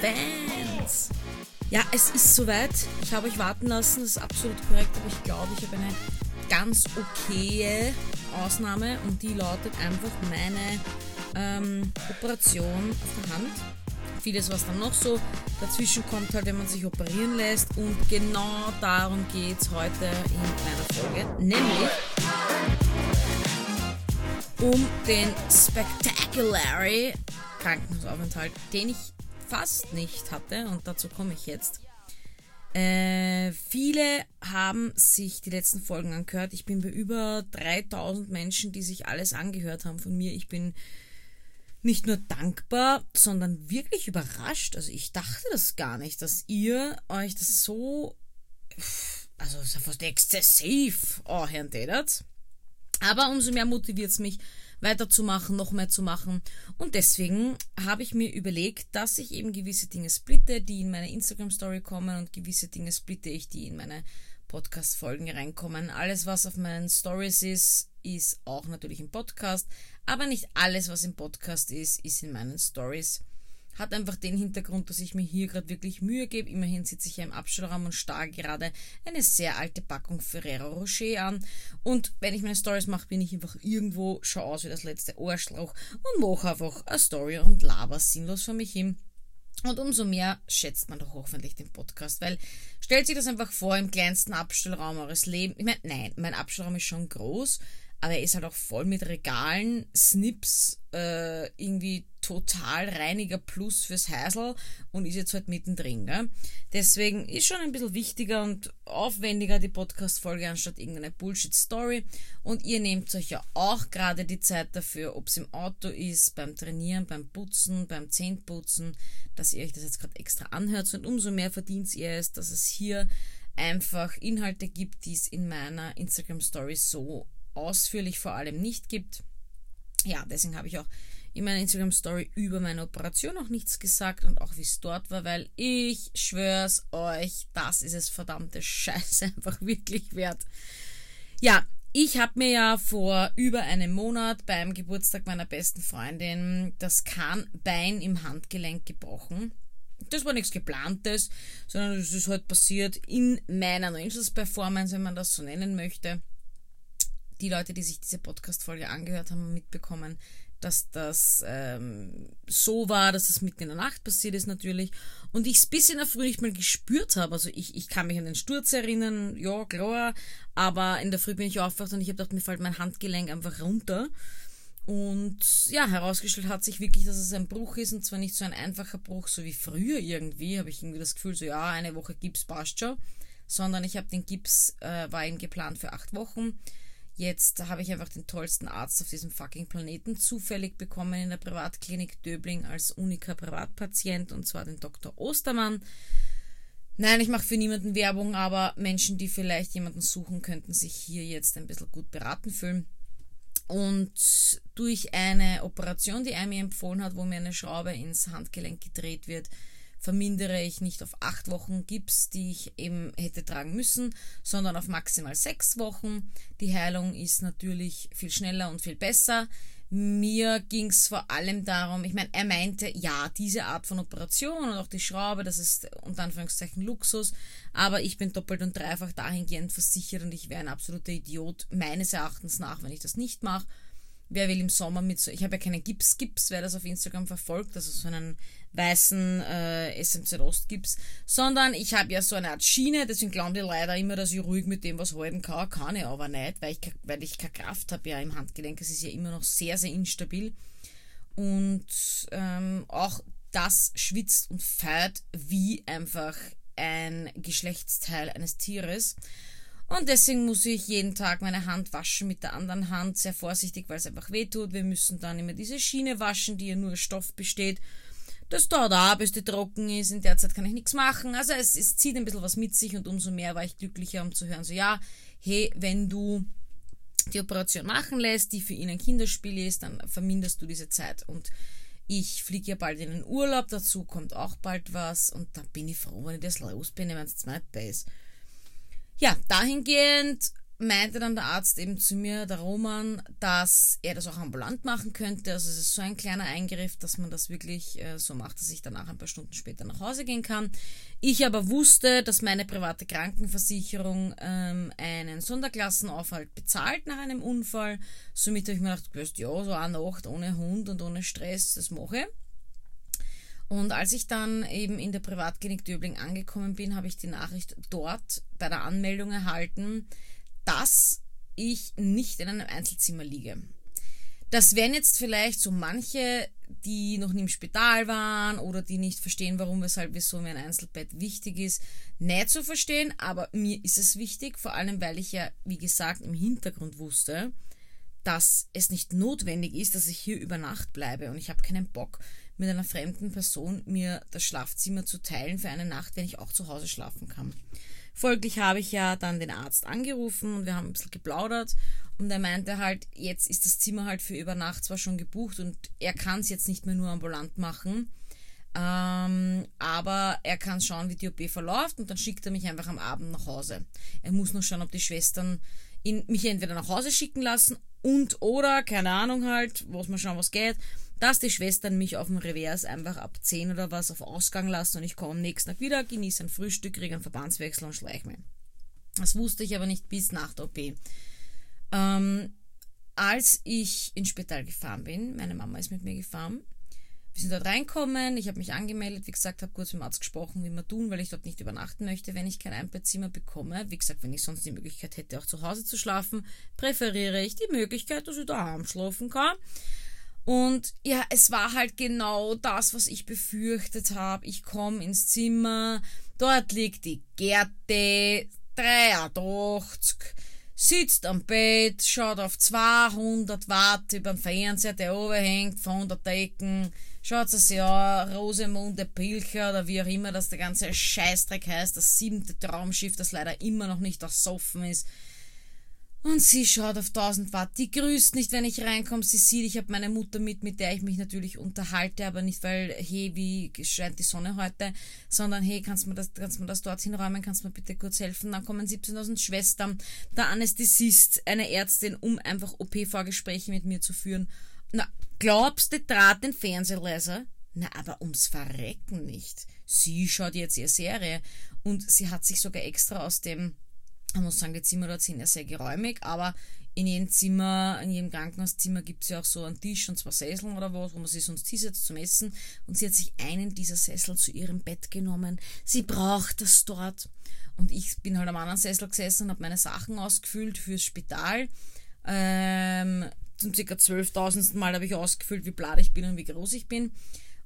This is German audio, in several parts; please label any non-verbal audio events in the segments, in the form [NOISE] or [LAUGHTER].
Fans! Ja, es ist soweit. Ich habe euch warten lassen, das ist absolut korrekt, aber ich glaube, ich habe eine ganz okaye Ausnahme und die lautet einfach meine ähm, Operation auf der Hand. Vieles, was dann noch so dazwischen kommt, halt, wenn man sich operieren lässt. Und genau darum geht es heute in meiner Folge, nämlich um den Spectaculary Krankenhausaufenthalt, den ich fast nicht hatte und dazu komme ich jetzt. Äh, viele haben sich die letzten Folgen angehört. Ich bin bei über 3000 Menschen, die sich alles angehört haben von mir. Ich bin nicht nur dankbar, sondern wirklich überrascht. Also ich dachte das gar nicht, dass ihr euch das so, also fast exzessiv oh, Herrn tätet. Aber umso mehr motiviert es mich, weiterzumachen, noch mehr zu machen. Und deswegen habe ich mir überlegt, dass ich eben gewisse Dinge splitte, die in meine Instagram-Story kommen und gewisse Dinge splitte ich, die in meine Podcast-Folgen reinkommen. Alles, was auf meinen Stories ist, ist auch natürlich im Podcast, aber nicht alles, was im Podcast ist, ist in meinen Stories. Hat einfach den Hintergrund, dass ich mir hier gerade wirklich Mühe gebe. Immerhin sitze ich ja im Abstellraum und starre gerade eine sehr alte Packung Ferrero Rocher an. Und wenn ich meine Stories mache, bin ich einfach irgendwo, schau aus wie das letzte Ohrschlauch und mache einfach eine Story und laber sinnlos vor mich hin. Und umso mehr schätzt man doch hoffentlich den Podcast, weil stellt sich das einfach vor im kleinsten Abstellraum eures Lebens. Ich meine, nein, mein Abstellraum ist schon groß, aber er ist halt auch voll mit Regalen, Snips, äh, irgendwie total reiniger Plus fürs Häusl und ist jetzt halt mittendrin. Gell? Deswegen ist schon ein bisschen wichtiger und aufwendiger die Podcast-Folge anstatt irgendeine Bullshit-Story. Und ihr nehmt euch ja auch gerade die Zeit dafür, ob es im Auto ist, beim Trainieren, beim Putzen, beim Zähneputzen, dass ihr euch das jetzt gerade extra anhört. Und umso mehr verdient ihr es, dass es hier einfach Inhalte gibt, die es in meiner Instagram-Story so ausführlich vor allem nicht gibt. Ja, deswegen habe ich auch in meiner Instagram-Story über meine Operation noch nichts gesagt und auch wie es dort war, weil ich schwör's euch, das ist es verdammte Scheiße [LAUGHS] einfach wirklich wert. Ja, ich habe mir ja vor über einem Monat beim Geburtstag meiner besten Freundin das Kahnbein im Handgelenk gebrochen. Das war nichts geplantes, sondern es ist halt passiert in meiner Angels Performance, wenn man das so nennen möchte die Leute, die sich diese Podcast-Folge angehört haben, mitbekommen, dass das ähm, so war, dass es mitten in der Nacht passiert ist natürlich. Und ich es bis in der Früh nicht mal gespürt habe. Also ich, ich kann mich an den Sturz erinnern, ja, klar. Aber in der Früh bin ich aufgewacht und ich habe gedacht, mir fällt mein Handgelenk einfach runter. Und ja, herausgestellt hat sich wirklich, dass es ein Bruch ist und zwar nicht so ein einfacher Bruch, so wie früher irgendwie, habe ich irgendwie das Gefühl, so ja, eine Woche Gips passt schon, sondern ich habe den Gips, äh, war eben geplant für acht Wochen Jetzt habe ich einfach den tollsten Arzt auf diesem fucking Planeten zufällig bekommen in der Privatklinik Döbling als uniker Privatpatient und zwar den Dr. Ostermann. Nein, ich mache für niemanden Werbung, aber Menschen, die vielleicht jemanden suchen, könnten sich hier jetzt ein bisschen gut beraten fühlen. Und durch eine Operation, die er mir empfohlen hat, wo mir eine Schraube ins Handgelenk gedreht wird, vermindere ich nicht auf acht Wochen Gips, die ich eben hätte tragen müssen, sondern auf maximal sechs Wochen. Die Heilung ist natürlich viel schneller und viel besser. Mir ging es vor allem darum, ich meine, er meinte, ja, diese Art von Operation und auch die Schraube, das ist unter Anführungszeichen Luxus, aber ich bin doppelt und dreifach dahingehend versichert und ich wäre ein absoluter Idiot, meines Erachtens nach, wenn ich das nicht mache. Wer will im Sommer mit so, ich habe ja keinen Gips, Gips, wer das auf Instagram verfolgt, also so einen weißen äh, SMZ Ost Gips, sondern ich habe ja so eine Art Schiene, deswegen glauben die leider immer, dass ich ruhig mit dem was halten kann, kann ich aber nicht, weil ich, weil ich keine Kraft habe ja im Handgelenk, es ist ja immer noch sehr, sehr instabil und ähm, auch das schwitzt und feiert wie einfach ein Geschlechtsteil eines Tieres. Und deswegen muss ich jeden Tag meine Hand waschen mit der anderen Hand, sehr vorsichtig, weil es einfach weh tut. Wir müssen dann immer diese Schiene waschen, die ja nur aus Stoff besteht. Das dauert auch, bis die trocken ist. In der Zeit kann ich nichts machen. Also es, es zieht ein bisschen was mit sich und umso mehr war ich glücklicher, um zu hören, so ja, hey, wenn du die Operation machen lässt, die für ihn ein Kinderspiel ist, dann verminderst du diese Zeit. Und ich fliege ja bald in den Urlaub, dazu kommt auch bald was und dann bin ich froh, wenn ich das los bin, wenn es nicht ist. Ja, dahingehend meinte dann der Arzt eben zu mir, der Roman, dass er das auch ambulant machen könnte. Also es ist so ein kleiner Eingriff, dass man das wirklich äh, so macht, dass ich danach ein paar Stunden später nach Hause gehen kann. Ich aber wusste, dass meine private Krankenversicherung ähm, einen Sonderklassenaufhalt bezahlt nach einem Unfall. Somit habe ich mir gedacht, ja, so eine Nacht ohne Hund und ohne Stress, das mache ich. Und als ich dann eben in der Privatklinik Döbling angekommen bin, habe ich die Nachricht dort bei der Anmeldung erhalten, dass ich nicht in einem Einzelzimmer liege. Das wären jetzt vielleicht so manche, die noch nie im Spital waren oder die nicht verstehen, warum, weshalb, wieso mir ein Einzelbett wichtig ist, nicht zu verstehen, aber mir ist es wichtig, vor allem weil ich ja, wie gesagt, im Hintergrund wusste, dass es nicht notwendig ist, dass ich hier über Nacht bleibe und ich habe keinen Bock, mit einer fremden Person mir das Schlafzimmer zu teilen für eine Nacht, wenn ich auch zu Hause schlafen kann. Folglich habe ich ja dann den Arzt angerufen und wir haben ein bisschen geplaudert und er meinte halt, jetzt ist das Zimmer halt für über Nacht zwar schon gebucht und er kann es jetzt nicht mehr nur ambulant machen, ähm, aber er kann schauen, wie die OP verläuft und dann schickt er mich einfach am Abend nach Hause. Er muss nur schauen, ob die Schwestern ihn, mich entweder nach Hause schicken lassen und oder, keine Ahnung halt, wo mal schauen, was geht, dass die Schwestern mich auf dem Revers einfach ab 10 oder was auf Ausgang lassen und ich komme am nächsten Tag wieder, genieße ein Frühstück, kriege einen Verbandswechsel und schleiche mich. Das wusste ich aber nicht bis nach der OP. Ähm, als ich ins Spital gefahren bin, meine Mama ist mit mir gefahren, wir sind dort reinkommen, ich habe mich angemeldet, wie gesagt, habe kurz mit dem Arzt gesprochen, wie wir tun, weil ich dort nicht übernachten möchte, wenn ich kein Einbettzimmer bekomme. Wie gesagt, wenn ich sonst die Möglichkeit hätte, auch zu Hause zu schlafen, präferiere ich die Möglichkeit, dass ich daheim schlafen kann. Und ja, es war halt genau das, was ich befürchtet habe. Ich komme ins Zimmer, dort liegt die Gerte, 83, sitzt am Bett, schaut auf 200 Watt über den Fernseher, der oben hängt, von der Decken, schaut es an, Rosemunde Pilcher oder wie auch immer das der ganze Scheißdreck heißt, das siebte Traumschiff, das leider immer noch nicht ersoffen ist. Und sie schaut auf 1000 Watt. Die grüßt nicht, wenn ich reinkomme. Sie sieht, ich habe meine Mutter mit, mit der ich mich natürlich unterhalte, aber nicht, weil, hey, wie scheint die Sonne heute, sondern hey, kannst du mir das, kannst mir das dorthin räumen, kannst du mir bitte kurz helfen? Dann kommen 17.000 Schwestern, der Anästhesist, eine Ärztin, um einfach OP-Vorgespräche mit mir zu führen. Na, glaubst du, draht den Fernsehleser? Na, aber ums Verrecken nicht. Sie schaut jetzt ihre Serie und sie hat sich sogar extra aus dem man muss sagen, die Zimmer dort sind ja sehr geräumig, aber in jedem Zimmer, in jedem Krankenhauszimmer gibt es ja auch so einen Tisch und zwei Sesseln oder was, wo man sich sonst hinsetzt zum Essen. Und sie hat sich einen dieser Sessel zu ihrem Bett genommen. Sie braucht das dort. Und ich bin halt am anderen Sessel gesessen und habe meine Sachen ausgefüllt fürs Spital. Ähm, zum ca. 12.000. Mal habe ich ausgefüllt, wie blatt ich bin und wie groß ich bin.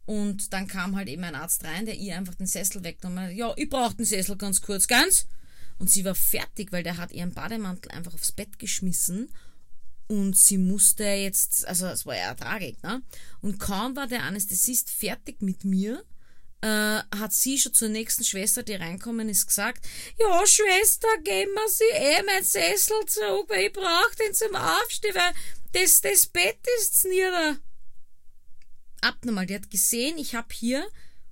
Und dann kam halt eben ein Arzt rein, der ihr einfach den Sessel weggenommen hat. Ja, ich brauche den Sessel ganz kurz, ganz. Und sie war fertig, weil der hat ihren Bademantel einfach aufs Bett geschmissen und sie musste jetzt, also es war ja Tragik, ne? Und kaum war der Anästhesist fertig mit mir, äh, hat sie schon zur nächsten Schwester, die reinkommen ist, gesagt, ja, Schwester, geben wir sie eh mein Sessel zurück, weil ich brauche den zum Aufstehen, weil das, das Bett ist nieder. Abnormal, die hat gesehen, ich habe hier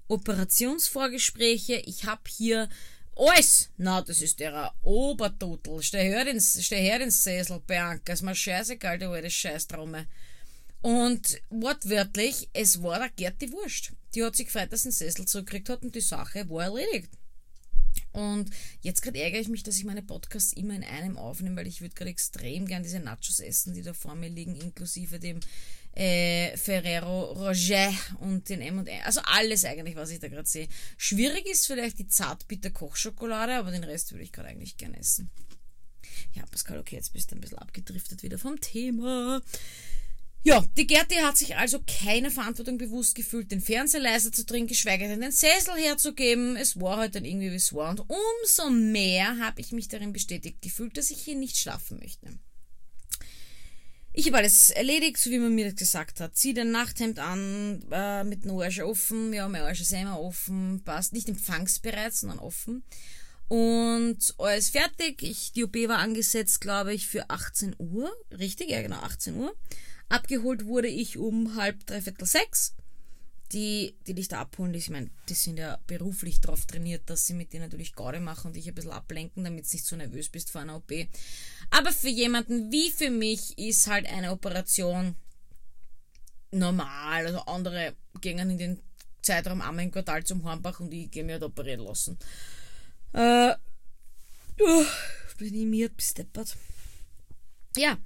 Operationsvorgespräche, ich habe hier alles! Na, das ist der Obertutel. Steh her ins, steh her ins Sessel, Bianca. Ist mir scheißegal, die alte Scheißtromme. Und wortwörtlich, es war der Gerti Wurscht. Die hat sich gefreut, dass sie den Sessel zurückgekriegt hat und die Sache war erledigt. Und jetzt gerade ärgere ich mich, dass ich meine Podcasts immer in einem aufnehme, weil ich würde gerade extrem gern diese Nachos essen, die da vor mir liegen, inklusive dem äh, Ferrero Roger und den M&M. Also alles eigentlich, was ich da gerade sehe. Schwierig ist vielleicht die zartbitter Kochschokolade, aber den Rest würde ich gerade eigentlich gerne essen. Ja, Pascal, okay, jetzt bist du ein bisschen abgedriftet wieder vom Thema. Ja, die Gerti hat sich also keine Verantwortung bewusst gefühlt, den Fernseher leiser zu trinken, geschweige denn den Sessel herzugeben. Es war halt dann irgendwie, wie es war. Und umso mehr habe ich mich darin bestätigt gefühlt, dass ich hier nicht schlafen möchte. Ich habe alles erledigt, so wie man mir das gesagt hat. Zieh dein Nachthemd an, äh, mit dem Arsch offen. Ja, mein Arsch ist immer offen, passt. Nicht empfangsbereit, sondern offen. Und alles fertig. Ich, die OP war angesetzt, glaube ich, für 18 Uhr. Richtig, ja genau, 18 Uhr. Abgeholt wurde ich um halb, dreiviertel sechs. Die, die dich da abholen, ich meine, die sind ja beruflich darauf trainiert, dass sie mit dir natürlich Gaude machen und dich ein bisschen ablenken, damit du nicht so nervös bist vor einer OP. Aber für jemanden wie für mich ist halt eine Operation normal. Also andere gehen in den Zeitraum einmal im Quartal zum Hornbach und ich gehe mir halt operieren lassen. Äh, uh, bin ich mir besteppert. Ja,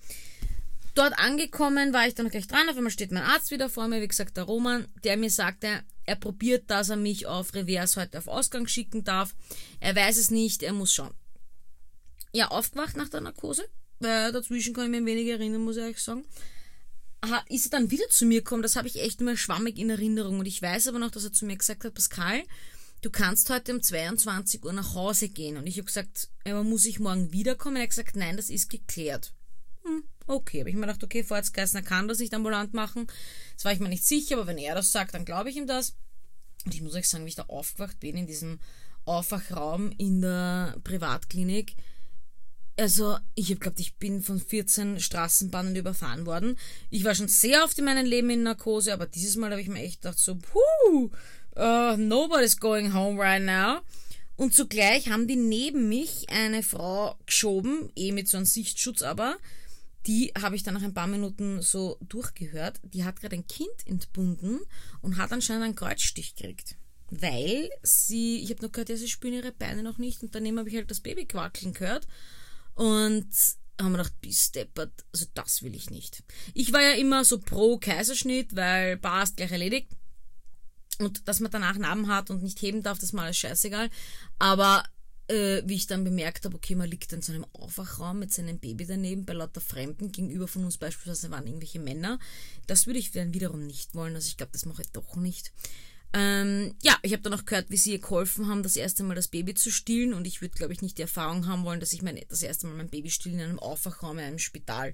dort angekommen war ich dann gleich dran. Auf einmal steht mein Arzt wieder vor mir, wie gesagt, der Roman, der mir sagte, er probiert, dass er mich auf Reverse heute auf Ausgang schicken darf. Er weiß es nicht, er muss schauen. Ja, aufgewacht nach der Narkose. Äh, dazwischen kann ich mir wenig erinnern, muss ich ehrlich sagen ist er dann wieder zu mir gekommen, das habe ich echt nur schwammig in Erinnerung. Und ich weiß aber noch, dass er zu mir gesagt hat, Pascal, du kannst heute um 22 Uhr nach Hause gehen. Und ich habe gesagt, aber muss ich morgen wiederkommen? Er hat gesagt, nein, das ist geklärt. Hm, okay, habe ich mir gedacht, okay, Vorratsgeistner kann das nicht ambulant machen. Das war ich mir nicht sicher, aber wenn er das sagt, dann glaube ich ihm das. Und ich muss euch sagen, wie ich da aufgewacht bin in diesem Aufwachraum in der Privatklinik, also, ich habe glaubt, ich bin von 14 Straßenbahnen überfahren worden. Ich war schon sehr oft in meinem Leben in Narkose, aber dieses Mal habe ich mir echt gedacht, so, puh, uh, nobody's going home right now. Und zugleich haben die neben mich eine Frau geschoben, eh mit so einem Sichtschutz aber. Die habe ich dann nach ein paar Minuten so durchgehört. Die hat gerade ein Kind entbunden und hat anscheinend einen Kreuzstich gekriegt. Weil sie, ich habe nur gehört, ja, sie spüren ihre Beine noch nicht und daneben habe ich halt das Baby quackeln gehört. Und haben wir gedacht, bis deppert, also das will ich nicht. Ich war ja immer so pro Kaiserschnitt, weil passt gleich erledigt. Und dass man danach Narben hat und nicht heben darf, das ist mal alles scheißegal. Aber äh, wie ich dann bemerkt habe, okay, man liegt in so einem Aufwachraum mit seinem Baby daneben, bei lauter Fremden, gegenüber von uns beispielsweise waren irgendwelche Männer. Das würde ich dann wiederum nicht wollen. Also ich glaube, das mache ich doch nicht. Ähm, ja, ich habe dann auch gehört, wie sie ihr geholfen haben, das erste Mal das Baby zu stillen und ich würde, glaube ich, nicht die Erfahrung haben wollen, dass ich mein, das erste Mal mein Baby still in einem Aufwachraum in einem Spital.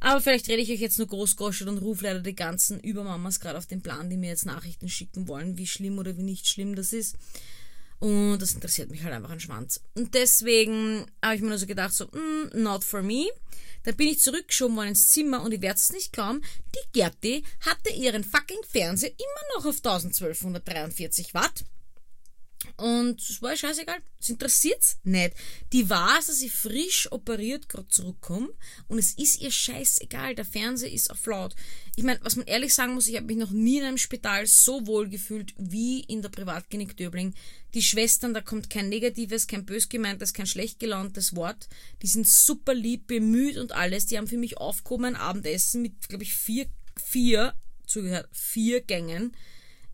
Aber vielleicht rede ich euch jetzt nur großgoschert und rufe leider die ganzen Übermamas gerade auf den Plan, die mir jetzt Nachrichten schicken wollen, wie schlimm oder wie nicht schlimm das ist. Und das interessiert mich halt einfach ein Schwanz. Und deswegen habe ich mir nur so gedacht, so, mm, not for me. Dann bin ich zurückgeschoben worden ins Zimmer und ich werde es nicht glauben, die Gerti hatte ihren fucking Fernseher immer noch auf 1243 Watt. Und es war scheißegal. Es interessiert's nicht. Die weiß, dass sie frisch operiert gerade zurückkommt und es ist ihr scheißegal. Der Fernseher ist auf laut. Ich meine, was man ehrlich sagen muss, ich habe mich noch nie in einem Spital so wohl gefühlt wie in der Privatklinik Döbling. Die Schwestern, da kommt kein negatives, kein bös gemeintes, kein schlecht gelauntes Wort. Die sind super lieb, bemüht und alles. Die haben für mich aufgehoben ein Abendessen mit, glaube ich, vier, vier, zugehört, vier Gängen.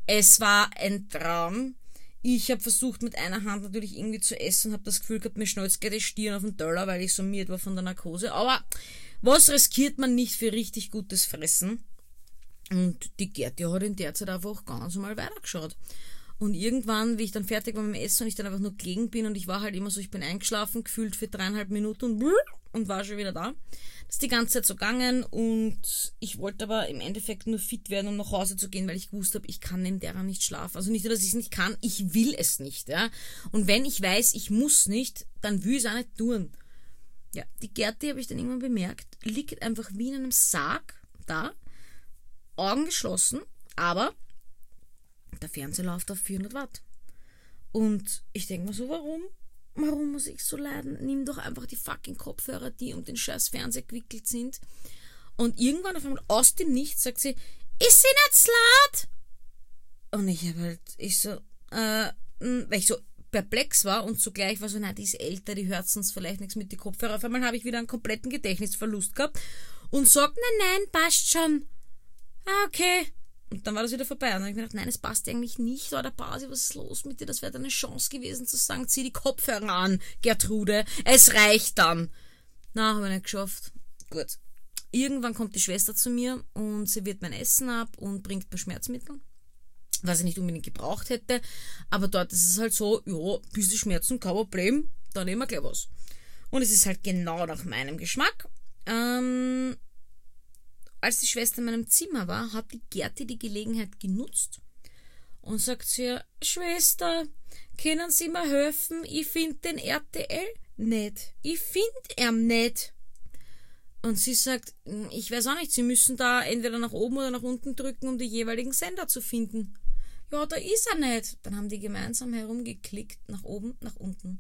Es war ein Traum ich habe versucht, mit einer Hand natürlich irgendwie zu essen habe das Gefühl gehabt, mir schnalzt gleich die Stirn auf den Teller, weil ich so miert war von der Narkose. Aber was riskiert man nicht für richtig gutes Fressen? Und die Gerti hat in der Zeit einfach ganz normal weitergeschaut. Und irgendwann, wie ich dann fertig war mit dem Essen und ich dann einfach nur gelegen bin und ich war halt immer so, ich bin eingeschlafen, gefühlt für dreieinhalb Minuten und, und war schon wieder da. Das ist die ganze Zeit so gegangen und ich wollte aber im Endeffekt nur fit werden, um nach Hause zu gehen, weil ich gewusst habe, ich kann neben derer nicht schlafen. Also nicht nur, dass ich es nicht kann, ich will es nicht, ja. Und wenn ich weiß, ich muss nicht, dann will ich es auch nicht tun. Ja, die Gerti habe ich dann irgendwann bemerkt, liegt einfach wie in einem Sarg da, Augen geschlossen, aber der Fernseher läuft auf 400 Watt. Und ich denke mir so, warum? Warum muss ich so leiden? Nimm doch einfach die fucking Kopfhörer, die um den scheiß Fernseher gewickelt sind. Und irgendwann auf einmal aus dem Nichts sagt sie, ist sie nicht slut? Und ich habe halt, ich so, äh, weil ich so perplex war und zugleich war so, na, die ist älter, die hört sonst vielleicht nichts mit den Kopfhörern. Auf einmal habe ich wieder einen kompletten Gedächtnisverlust gehabt und sagt, nein, nein, passt schon. Ah, okay. Und dann war das wieder vorbei. Und dann habe ich mir gedacht, nein, es passt eigentlich nicht. Oder Basi, was ist los mit dir? Das wäre deine Chance gewesen zu sagen, zieh die Kopfhörer an, Gertrude. Es reicht dann. Na, habe ich nicht geschafft. Gut. Irgendwann kommt die Schwester zu mir und sie wird mein Essen ab und bringt mir Schmerzmittel. Was ich nicht unbedingt gebraucht hätte. Aber dort ist es halt so, ja, bisschen Schmerzen, kein Problem. Dann nehmen wir gleich was. Und es ist halt genau nach meinem Geschmack. Ähm, als die Schwester in meinem Zimmer war, hat die Gerti die Gelegenheit genutzt und sagt zu ihr, Schwester, können Sie mir helfen? Ich finde den RTL nicht. Ich finde ihn nicht. Und sie sagt, ich weiß auch nicht, Sie müssen da entweder nach oben oder nach unten drücken, um die jeweiligen Sender zu finden. Ja, da ist er nicht. Dann haben die gemeinsam herumgeklickt, nach oben, nach unten,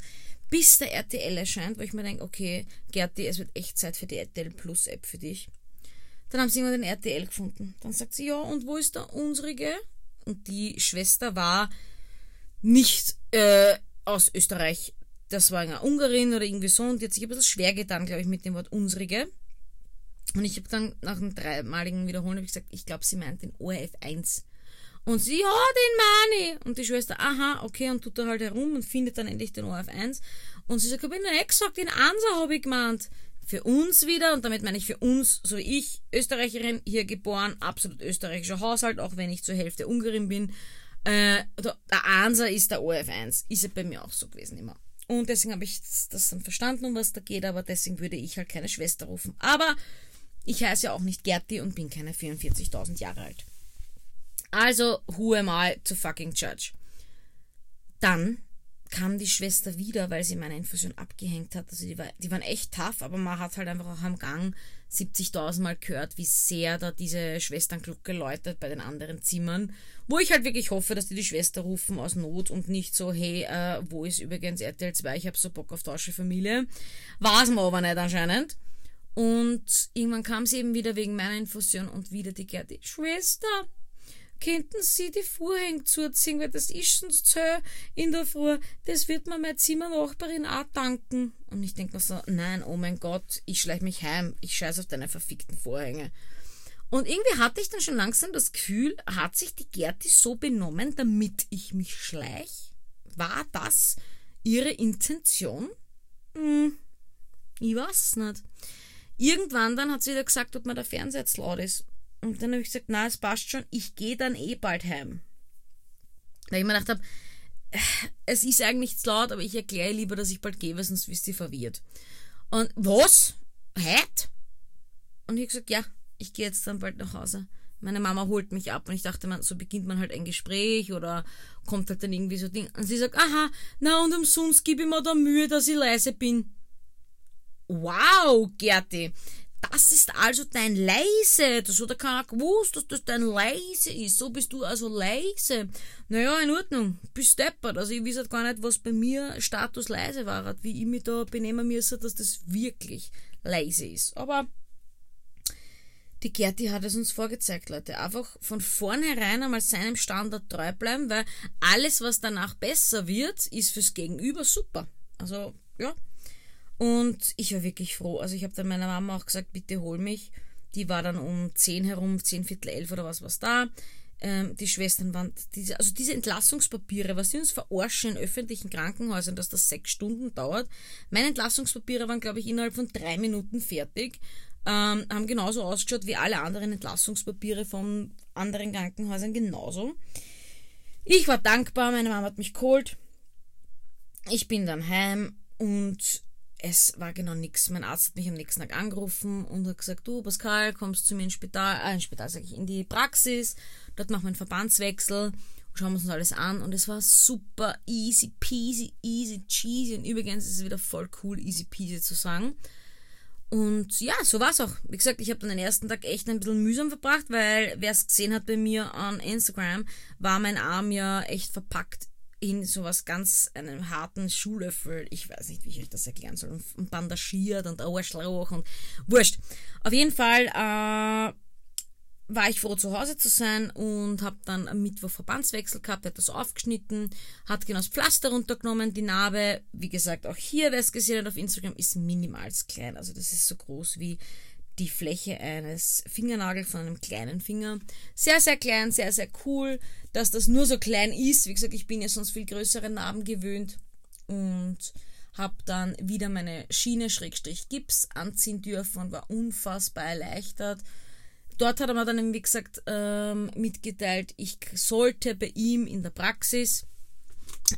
bis der RTL erscheint, wo ich mir denke, okay, Gerti, es wird echt Zeit für die RTL Plus App für dich. Dann haben sie immer den RTL gefunden. Dann sagt sie, ja, und wo ist der unsrige? Und die Schwester war nicht äh, aus Österreich. Das war eine Ungarin oder irgendwie so. Und die hat sich ein bisschen schwer getan, glaube ich, mit dem Wort unsrige. Und ich habe dann nach einem dreimaligen Wiederholen ich gesagt, ich glaube, sie meint den ORF 1. Und sie, ja, den ich. Und die Schwester, aha, okay, und tut da halt herum und findet dann endlich den ORF 1. Und sie sagt, ich nicht gesagt, den Ansa habe ich gemeint. Für uns wieder, und damit meine ich für uns, so wie ich, Österreicherin, hier geboren, absolut österreichischer Haushalt, auch wenn ich zur Hälfte Ungarin bin. Äh, der Ansa ist der ORF 1. Ist ja bei mir auch so gewesen immer. Und deswegen habe ich das, das dann verstanden, um was da geht, aber deswegen würde ich halt keine Schwester rufen. Aber ich heiße ja auch nicht Gerti und bin keine 44.000 Jahre alt. Also, who am I to fucking judge? Dann kam die Schwester wieder, weil sie meine Infusion abgehängt hat. Also die, war, die waren echt tough, aber man hat halt einfach auch am Gang 70.000 Mal gehört, wie sehr da diese Schwestern klug geläutet bei den anderen Zimmern. Wo ich halt wirklich hoffe, dass die die Schwester rufen aus Not und nicht so, hey, äh, wo ist übrigens RTL 2, ich hab so Bock auf Tausche Familie. War es mir aber nicht anscheinend. Und irgendwann kam sie eben wieder wegen meiner Infusion und wieder die Gerti, Schwester, könnten Sie die Vorhänge zuziehen, weil das ist sonst so in der Früh, das wird mir meine Zimmernachbarin auch danken. Und ich denke mir so, nein, oh mein Gott, ich schleich mich heim, ich scheiß auf deine verfickten Vorhänge. Und irgendwie hatte ich dann schon langsam das Gefühl, hat sich die Gerti so benommen, damit ich mich schleich? War das ihre Intention? Hm, ich weiß nicht. Irgendwann dann hat sie wieder gesagt, ob mir der Fernseher jetzt laut ist. Und dann habe ich gesagt, na, es passt schon, ich gehe dann eh bald heim. Weil ich mir gedacht habe, es ist eigentlich zu laut, aber ich erkläre lieber, dass ich bald gehe, weil sonst wisst ihr verwirrt. Und was? Heute? Und ich habe gesagt, ja, ich gehe jetzt dann bald nach Hause. Meine Mama holt mich ab und ich dachte, man, so beginnt man halt ein Gespräch oder kommt halt dann irgendwie so Ding. Und sie sagt, aha, na und umsonst gebe ich mir da Mühe, dass ich leise bin. Wow, Gerti, das ist also dein Leise. Das hat keiner gewusst, dass das dein Leise ist. So bist du also leise. Naja, in Ordnung. Bist deppert. Also ich weiß halt gar nicht, was bei mir Status leise war. Wie ich mich da benehmen müsste, dass das wirklich leise ist. Aber die Gerti hat es uns vorgezeigt, Leute. Einfach von vornherein einmal seinem Standard treu bleiben, weil alles, was danach besser wird, ist fürs Gegenüber super. Also, ja. Und ich war wirklich froh. Also ich habe dann meiner Mama auch gesagt, bitte hol mich. Die war dann um 10 herum, 10, Viertel elf oder was was da. Ähm, die Schwestern waren, diese, also diese Entlassungspapiere, was sie uns verarschen in öffentlichen Krankenhäusern, dass das sechs Stunden dauert. Meine Entlassungspapiere waren, glaube ich, innerhalb von drei Minuten fertig. Ähm, haben genauso ausgeschaut wie alle anderen Entlassungspapiere von anderen Krankenhäusern genauso. Ich war dankbar, meine Mama hat mich geholt. Ich bin dann heim und es war genau nichts. Mein Arzt hat mich am nächsten Tag angerufen und hat gesagt, du Pascal, kommst zu mir ins Spital, äh, ins Spital sage ich, in die Praxis, dort machen wir einen Verbandswechsel, schauen wir uns alles an und es war super easy peasy, easy cheesy und übrigens ist es wieder voll cool, easy peasy zu sagen. Und ja, so war es auch. Wie gesagt, ich habe dann den ersten Tag echt ein bisschen mühsam verbracht, weil wer es gesehen hat bei mir an Instagram, war mein Arm ja echt verpackt in sowas ganz, einem harten Schuhlöffel, ich weiß nicht, wie ich euch das erklären soll, und bandagiert und Arschlauch und wurscht. Auf jeden Fall äh, war ich froh, zu Hause zu sein und habe dann am Mittwoch Verbandswechsel gehabt, hat das aufgeschnitten, hat genau das Pflaster runtergenommen, die Narbe, wie gesagt, auch hier, wer es gesehen hat auf Instagram, ist minimal klein, also das ist so groß wie die Fläche eines Fingernagels von einem kleinen Finger. Sehr, sehr klein, sehr, sehr cool, dass das nur so klein ist. Wie gesagt, ich bin ja sonst viel größere Narben gewöhnt und habe dann wieder meine Schiene Schrägstrich Gips anziehen dürfen und war unfassbar erleichtert. Dort hat er mir dann, wie gesagt, ähm, mitgeteilt, ich sollte bei ihm in der Praxis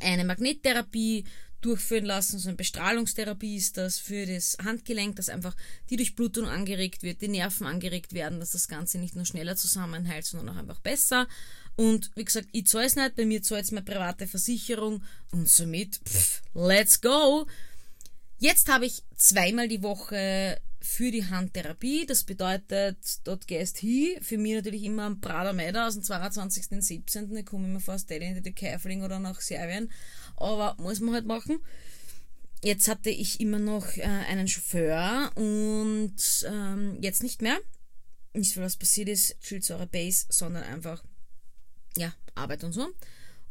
eine Magnettherapie durchführen lassen. So eine Bestrahlungstherapie ist das für das Handgelenk, dass einfach die Durchblutung angeregt wird, die Nerven angeregt werden, dass das Ganze nicht nur schneller zusammenhält, sondern auch einfach besser. Und wie gesagt, ich zahle es nicht, bei mir zahlt es meine private Versicherung und somit, pff, let's go. Jetzt habe ich zweimal die Woche für die Handtherapie. Das bedeutet, dort gehst hin. Für mich natürlich immer am Prada Meda aus dem 22. und 17. Ich komme immer fast in die Käferling oder nach Serbien. Aber muss man halt machen. Jetzt hatte ich immer noch äh, einen Chauffeur und ähm, jetzt nicht mehr. Nicht, weil was passiert ist, Schildsäure Base, sondern einfach, ja, Arbeit und so.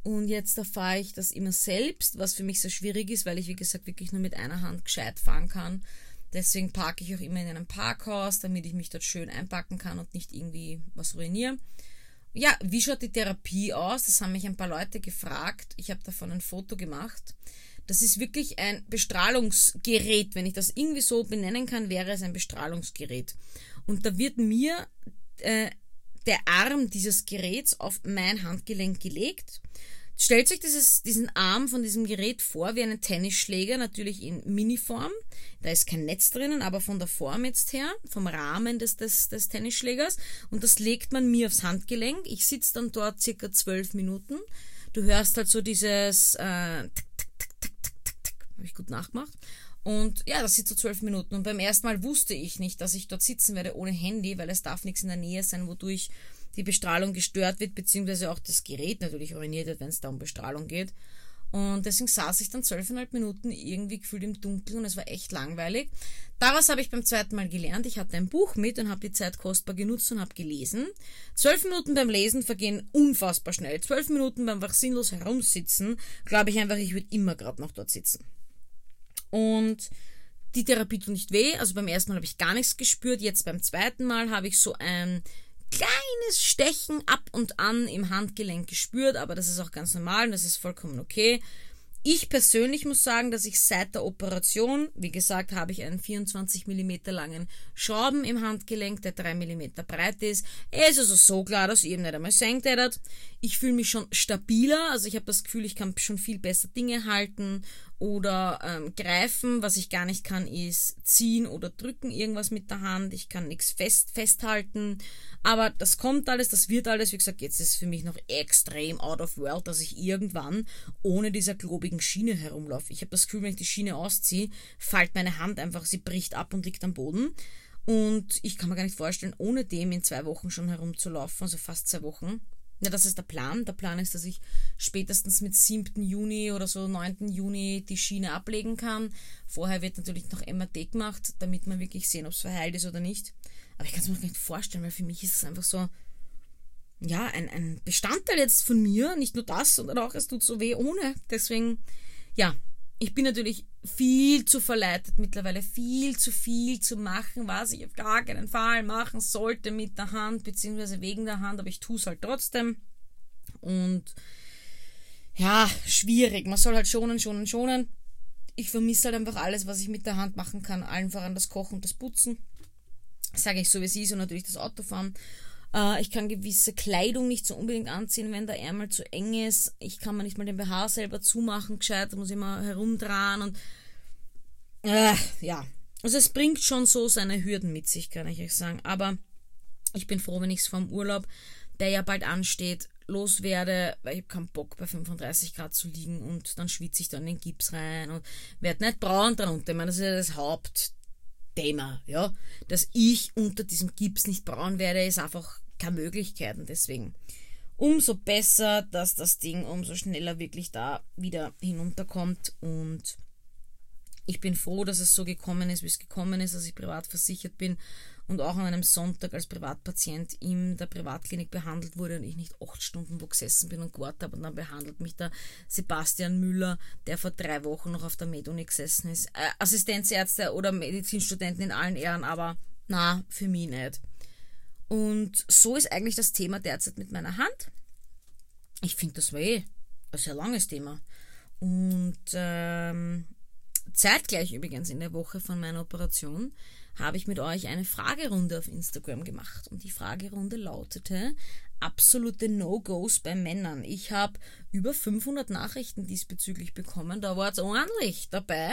Und jetzt erfahre ich das immer selbst, was für mich sehr schwierig ist, weil ich, wie gesagt, wirklich nur mit einer Hand gescheit fahren kann. Deswegen parke ich auch immer in einem Parkhaus, damit ich mich dort schön einpacken kann und nicht irgendwie was ruiniere. Ja, wie schaut die Therapie aus? Das haben mich ein paar Leute gefragt. Ich habe davon ein Foto gemacht. Das ist wirklich ein Bestrahlungsgerät. Wenn ich das irgendwie so benennen kann, wäre es ein Bestrahlungsgerät. Und da wird mir äh, der Arm dieses Geräts auf mein Handgelenk gelegt Stellt euch dieses, diesen Arm von diesem Gerät vor wie einen Tennisschläger, natürlich in Miniform. Da ist kein Netz drinnen, aber von der Form jetzt her, vom Rahmen des, des, des Tennisschlägers. Und das legt man mir aufs Handgelenk. Ich sitze dann dort circa zwölf Minuten. Du hörst halt so dieses äh, tick, tick, tick, tick, tick, tick, tick. Habe ich gut nachgemacht. Und ja, das sitzt so zwölf Minuten. Und beim ersten Mal wusste ich nicht, dass ich dort sitzen werde ohne Handy, weil es darf nichts in der Nähe sein, wodurch die Bestrahlung gestört wird, beziehungsweise auch das Gerät natürlich ruiniert wird, wenn es da um Bestrahlung geht. Und deswegen saß ich dann zwölfeinhalb Minuten irgendwie gefühlt im Dunkeln und es war echt langweilig. Daraus habe ich beim zweiten Mal gelernt. Ich hatte ein Buch mit und habe die Zeit kostbar genutzt und habe gelesen. Zwölf Minuten beim Lesen vergehen unfassbar schnell. Zwölf Minuten beim einfach sinnlos herumsitzen, glaube ich einfach, ich würde immer gerade noch dort sitzen. Und die Therapie tut nicht weh. Also beim ersten Mal habe ich gar nichts gespürt. Jetzt beim zweiten Mal habe ich so ein kleines Stechen ab und an im Handgelenk gespürt, aber das ist auch ganz normal und das ist vollkommen okay. Ich persönlich muss sagen, dass ich seit der Operation, wie gesagt, habe ich einen 24 mm langen Schrauben im Handgelenk, der 3 mm breit ist. Er ist also so klar, dass ich eben nicht einmal senkt hätte. Ich fühle mich schon stabiler, also ich habe das Gefühl, ich kann schon viel besser Dinge halten oder ähm, greifen. Was ich gar nicht kann, ist ziehen oder drücken irgendwas mit der Hand. Ich kann nichts fest, festhalten. Aber das kommt alles, das wird alles. Wie gesagt, jetzt ist es für mich noch extrem out of world, dass ich irgendwann ohne dieser globigen Schiene herumlaufe. Ich habe das Gefühl, wenn ich die Schiene ausziehe, fällt meine Hand einfach, sie bricht ab und liegt am Boden. Und ich kann mir gar nicht vorstellen, ohne dem in zwei Wochen schon herumzulaufen, also fast zwei Wochen. Ja, das ist der Plan. Der Plan ist, dass ich spätestens mit 7. Juni oder so 9. Juni die Schiene ablegen kann. Vorher wird natürlich noch MRT gemacht, damit man wirklich sehen, ob es verheilt ist oder nicht. Aber ich kann es mir nicht vorstellen, weil für mich ist es einfach so, ja, ein, ein Bestandteil jetzt von mir. Nicht nur das, sondern auch, es tut so weh ohne. Deswegen, ja, ich bin natürlich viel zu verleitet mittlerweile, viel zu viel zu machen, was ich auf gar keinen Fall machen sollte mit der Hand, beziehungsweise wegen der Hand, aber ich tue es halt trotzdem. Und ja, schwierig. Man soll halt schonen, schonen, schonen. Ich vermisse halt einfach alles, was ich mit der Hand machen kann. Allen voran das Kochen und das Putzen. Sage ich so, wie es ist und natürlich das Autofahren. Äh, ich kann gewisse Kleidung nicht so unbedingt anziehen, wenn der Ärmel zu eng ist. Ich kann mir nicht mal den BH selber zumachen, gescheit, da muss ich immer herumdrehen und äh, ja. Also es bringt schon so seine Hürden mit sich, kann ich euch sagen. Aber ich bin froh, wenn ich es vom Urlaub, der ja bald ansteht, loswerde, weil ich habe keinen Bock bei 35 Grad zu liegen und dann schwitze ich da in den Gips rein und werde nicht braun darunter. Ich meine, das ist ja das Hauptthema, ja. Dass ich unter diesem Gips nicht braun werde, ist einfach keine Möglichkeiten. Deswegen umso besser, dass das Ding umso schneller wirklich da wieder hinunterkommt. Und ich bin froh, dass es so gekommen ist, wie es gekommen ist, dass ich privat versichert bin und auch an einem Sonntag als Privatpatient in der Privatklinik behandelt wurde und ich nicht acht Stunden wo gesessen bin und gewartet habe. Und dann behandelt mich der Sebastian Müller, der vor drei Wochen noch auf der Meduni gesessen ist. Äh, Assistenzärzte oder Medizinstudenten in allen Ehren, aber na, für mich nicht. Und so ist eigentlich das Thema derzeit mit meiner Hand. Ich finde, das war eh ein sehr langes Thema. Und ähm, zeitgleich übrigens in der Woche von meiner Operation habe ich mit euch eine Fragerunde auf Instagram gemacht. Und die Fragerunde lautete, absolute No-Gos bei Männern. Ich habe über 500 Nachrichten diesbezüglich bekommen. Da war es ordentlich dabei.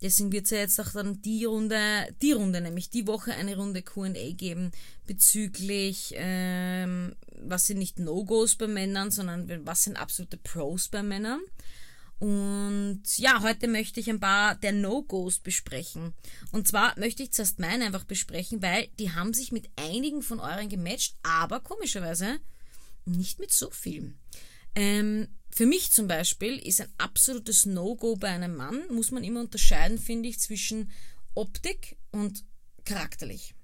Deswegen wird es ja jetzt auch dann die Runde, die Runde, nämlich die Woche eine Runde QA geben bezüglich, ähm, was sind nicht No-Gos bei Männern, sondern was sind absolute Pros bei Männern. Und ja, heute möchte ich ein paar der No-Gos besprechen. Und zwar möchte ich zuerst meine einfach besprechen, weil die haben sich mit einigen von euren gematcht, aber komischerweise nicht mit so vielen. Ähm, für mich zum Beispiel ist ein absolutes No-Go bei einem Mann, muss man immer unterscheiden, finde ich, zwischen Optik und charakterlich.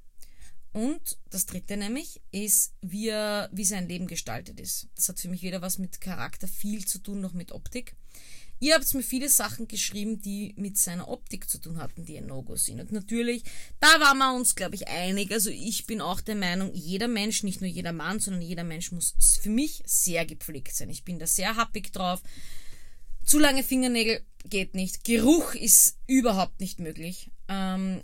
Und das dritte nämlich ist, wie, er, wie sein Leben gestaltet ist. Das hat für mich weder was mit Charakter viel zu tun, noch mit Optik. Ihr habt mir viele Sachen geschrieben, die mit seiner Optik zu tun hatten, die ein No-Go sind. Und natürlich, da waren wir uns, glaube ich, einig. Also ich bin auch der Meinung, jeder Mensch, nicht nur jeder Mann, sondern jeder Mensch muss für mich sehr gepflegt sein. Ich bin da sehr happig drauf. Zu lange Fingernägel geht nicht. Geruch ist überhaupt nicht möglich. Ähm,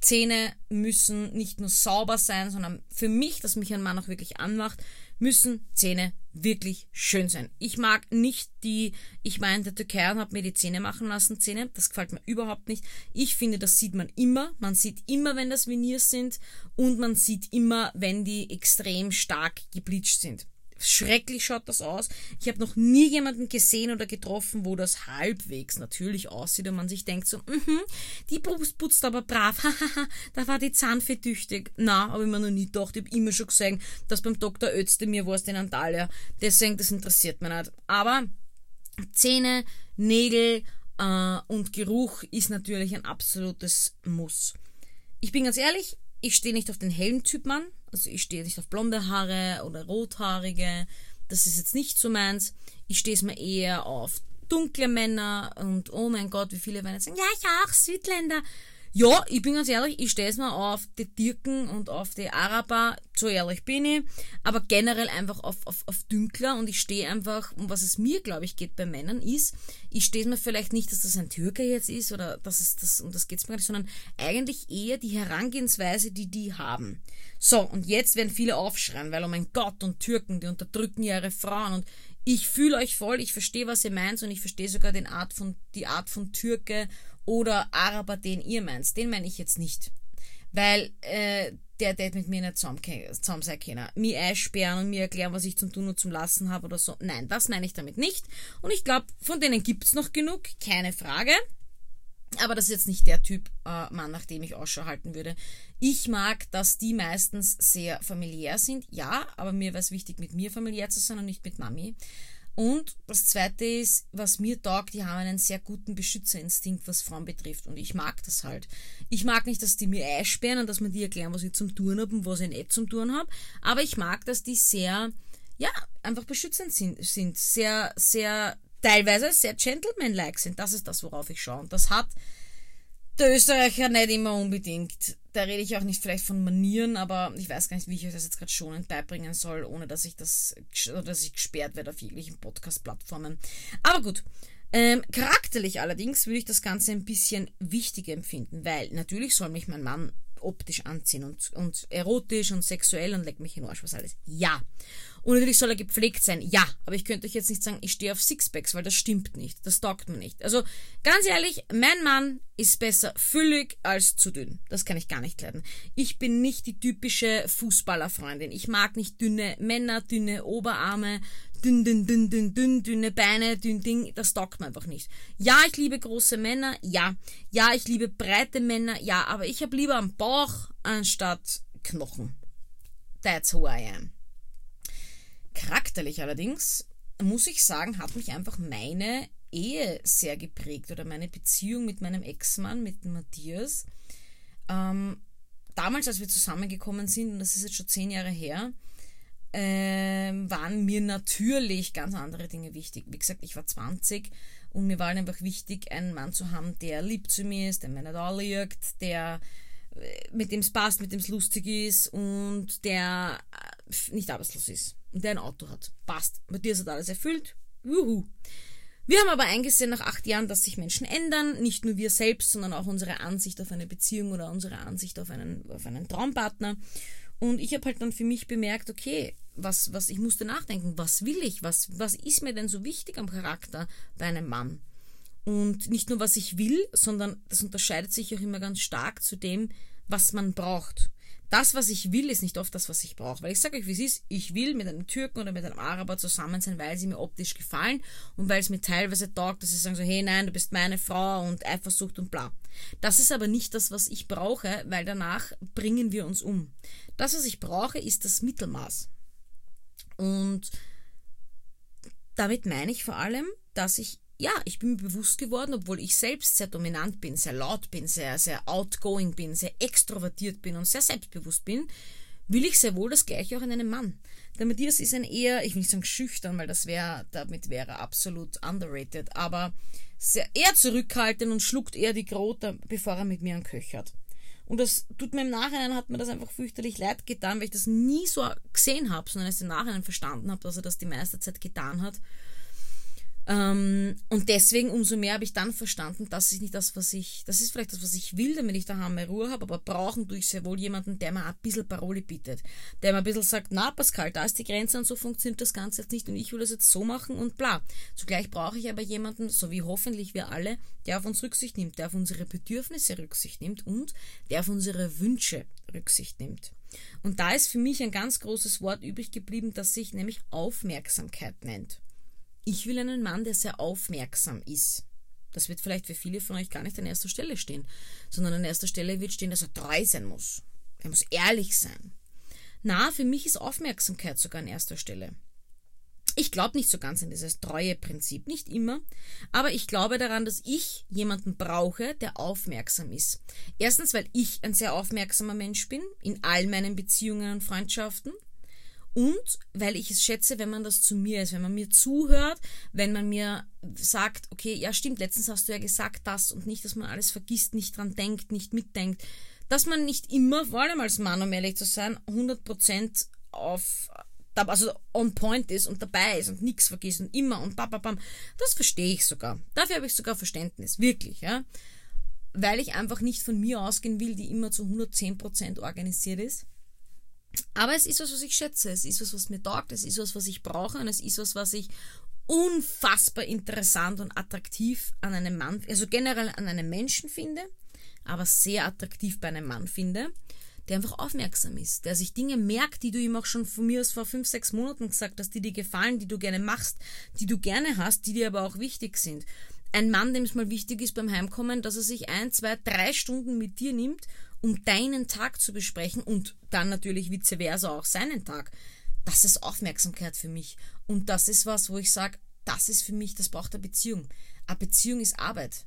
Zähne müssen nicht nur sauber sein, sondern für mich, dass mich ein Mann auch wirklich anmacht, müssen Zähne wirklich schön sein. Ich mag nicht die, ich war der Türkei und habe mir die Zähne machen lassen, Zähne. Das gefällt mir überhaupt nicht. Ich finde, das sieht man immer. Man sieht immer, wenn das Veneers sind und man sieht immer, wenn die extrem stark gebleached sind. Schrecklich schaut das aus. Ich habe noch nie jemanden gesehen oder getroffen, wo das halbwegs natürlich aussieht und man sich denkt so, mhm, die putzt aber brav, [LAUGHS] hahaha, da war die Zahnfee tüchtig. Na, habe ich mir noch nie gedacht. Ich habe immer schon gesehen, dass beim Dr. Ötzte mir war es den Antalya. Deswegen, das interessiert mich nicht. Aber Zähne, Nägel äh, und Geruch ist natürlich ein absolutes Muss. Ich bin ganz ehrlich, ich stehe nicht auf den hellen Typ Mann. Also ich stehe nicht auf blonde Haare oder rothaarige. Das ist jetzt nicht so meins. Ich stehe es mir eher auf dunkle Männer und oh mein Gott, wie viele werden jetzt sagen, ja, ich auch, Südländer. Ja, ich bin ganz ehrlich, ich stehe es mir auf die Türken und auf die Araber, so ehrlich bin ich, aber generell einfach auf, auf, auf Dünkler und ich stehe einfach, um was es mir, glaube ich, geht bei Männern, ist, ich stehe es mir vielleicht nicht, dass das ein Türke jetzt ist oder dass es das, und das geht es mir gar nicht, sondern eigentlich eher die Herangehensweise, die die haben. So, und jetzt werden viele aufschreien, weil, oh mein Gott, und Türken, die unterdrücken ihre Frauen und ich fühle euch voll, ich verstehe, was ihr meint und ich verstehe sogar den Art von, die Art von Türke oder Araber, den ihr meint. Den meine ich jetzt nicht. Weil äh, der der mit mir nicht zusammen, zusammen sein können. Mir einsperren und mir erklären, was ich zum Tun und zum Lassen habe oder so. Nein, das meine ich damit nicht. Und ich glaube, von denen gibt es noch genug, keine Frage. Aber das ist jetzt nicht der Typ äh, Mann, nach dem ich Ausschau halten würde. Ich mag, dass die meistens sehr familiär sind. Ja, aber mir wäre es wichtig, mit mir familiär zu sein und nicht mit Mami. Und das Zweite ist, was mir taugt, die haben einen sehr guten Beschützerinstinkt, was Frauen betrifft. Und ich mag das halt. Ich mag nicht, dass die mir einsperren und dass man die erklären, was ich zum Tun habe und was ich nicht zum Tun habe. Aber ich mag, dass die sehr, ja, einfach beschützend sind. sind. Sehr, sehr, teilweise sehr gentleman-like sind. Das ist das, worauf ich schaue. Und das hat der Österreicher nicht immer unbedingt da rede ich auch nicht vielleicht von Manieren, aber ich weiß gar nicht, wie ich euch das jetzt gerade schonend beibringen soll, ohne dass ich das, dass ich gesperrt werde auf jeglichen Podcast-Plattformen. Aber gut. Ähm, charakterlich allerdings würde ich das Ganze ein bisschen wichtiger empfinden, weil natürlich soll mich mein Mann optisch anziehen und, und erotisch und sexuell und leck mich in den Arsch, was alles. Ja. Und natürlich soll er gepflegt sein. Ja. Aber ich könnte euch jetzt nicht sagen, ich stehe auf Sixpacks, weil das stimmt nicht. Das taugt mir nicht. Also, ganz ehrlich, mein Mann ist besser füllig als zu dünn. Das kann ich gar nicht leiden. Ich bin nicht die typische Fußballerfreundin. Ich mag nicht dünne Männer, dünne Oberarme, dünn, dünn, dünn, dünn, dünn, dünne Beine, dünn Ding, das taugt mir einfach nicht. Ja, ich liebe große Männer, ja. Ja, ich liebe breite Männer, ja, aber ich habe lieber einen Bauch anstatt Knochen. That's who I am. Charakterlich allerdings, muss ich sagen, hat mich einfach meine Ehe sehr geprägt oder meine Beziehung mit meinem Ex-Mann, mit Matthias. Ähm, damals, als wir zusammengekommen sind, und das ist jetzt schon zehn Jahre her, ähm, waren mir natürlich ganz andere Dinge wichtig. Wie gesagt, ich war 20 und mir war halt einfach wichtig, einen Mann zu haben, der lieb zu mir ist, der mir nicht anliegt, der äh, mit dem es passt, mit dem es lustig ist und der äh, nicht arbeitslos ist der ein Auto hat. Passt. Matthias hat alles erfüllt. Juhu. Wir haben aber eingesehen nach acht Jahren, dass sich Menschen ändern, nicht nur wir selbst, sondern auch unsere Ansicht auf eine Beziehung oder unsere Ansicht auf einen, auf einen Traumpartner. Und ich habe halt dann für mich bemerkt, okay, was, was, ich musste nachdenken, was will ich, was, was ist mir denn so wichtig am Charakter bei einem Mann? Und nicht nur, was ich will, sondern das unterscheidet sich auch immer ganz stark zu dem, was man braucht. Das, was ich will, ist nicht oft das, was ich brauche. Weil ich sage euch, wie es ist, ich will mit einem Türken oder mit einem Araber zusammen sein, weil sie mir optisch gefallen und weil es mir teilweise taugt, dass sie sagen so, hey nein, du bist meine Frau und Eifersucht und bla. Das ist aber nicht das, was ich brauche, weil danach bringen wir uns um. Das, was ich brauche, ist das Mittelmaß. Und damit meine ich vor allem, dass ich ja, ich bin mir bewusst geworden, obwohl ich selbst sehr dominant bin, sehr laut bin, sehr, sehr outgoing bin, sehr extrovertiert bin und sehr selbstbewusst bin, will ich sehr wohl das Gleiche auch in einem Mann. Der Matthias ist ein eher, ich will nicht sagen schüchtern, weil das wäre, damit wäre absolut underrated, aber sehr, eher zurückhaltend und schluckt eher die Grote, bevor er mit mir anköchert. Und das tut mir im Nachhinein, hat mir das einfach fürchterlich leid getan, weil ich das nie so gesehen habe, sondern erst im Nachhinein verstanden habe, dass er das die meiste Zeit getan hat. Ähm, und deswegen umso mehr habe ich dann verstanden, das ist nicht das, was ich, das ist vielleicht das, was ich will, damit ich daheim mehr Ruhe habe, aber brauchen tue ich sehr wohl jemanden, der mir ein bisschen Parole bietet. Der mir ein bisschen sagt, na Pascal, da ist die Grenze und so funktioniert das Ganze jetzt nicht und ich will das jetzt so machen und bla. Zugleich brauche ich aber jemanden, so wie hoffentlich wir alle, der auf uns Rücksicht nimmt, der auf unsere Bedürfnisse Rücksicht nimmt und der auf unsere Wünsche Rücksicht nimmt. Und da ist für mich ein ganz großes Wort übrig geblieben, das sich nämlich Aufmerksamkeit nennt. Ich will einen Mann, der sehr aufmerksam ist. Das wird vielleicht für viele von euch gar nicht an erster Stelle stehen, sondern an erster Stelle wird stehen, dass er treu sein muss. Er muss ehrlich sein. Na, für mich ist Aufmerksamkeit sogar an erster Stelle. Ich glaube nicht so ganz an dieses treue Prinzip, nicht immer, aber ich glaube daran, dass ich jemanden brauche, der aufmerksam ist. Erstens, weil ich ein sehr aufmerksamer Mensch bin, in all meinen Beziehungen und Freundschaften. Und weil ich es schätze, wenn man das zu mir ist, wenn man mir zuhört, wenn man mir sagt, okay, ja stimmt, letztens hast du ja gesagt das und nicht, dass man alles vergisst, nicht dran denkt, nicht mitdenkt. Dass man nicht immer, vor allem als Mann, um ehrlich zu sein, 100% auf, also on point ist und dabei ist und nichts vergisst und immer und bam, bam, bam. Das verstehe ich sogar. Dafür habe ich sogar Verständnis, wirklich, ja. Weil ich einfach nicht von mir ausgehen will, die immer zu 110% organisiert ist aber es ist was, was ich schätze. Es ist was, was mir taugt. Es ist was, was ich brauche. Und es ist was, was ich unfassbar interessant und attraktiv an einem Mann, also generell an einem Menschen finde, aber sehr attraktiv bei einem Mann finde, der einfach aufmerksam ist, der sich Dinge merkt, die du ihm auch schon von mir aus vor fünf, sechs Monaten gesagt hast, die dir gefallen, die du gerne machst, die du gerne hast, die dir aber auch wichtig sind. Ein Mann, dem es mal wichtig ist beim Heimkommen, dass er sich ein, zwei, drei Stunden mit dir nimmt um deinen Tag zu besprechen und dann natürlich vice versa auch seinen Tag. Das ist Aufmerksamkeit für mich. Und das ist was, wo ich sage, das ist für mich, das braucht eine Beziehung. Eine Beziehung ist Arbeit.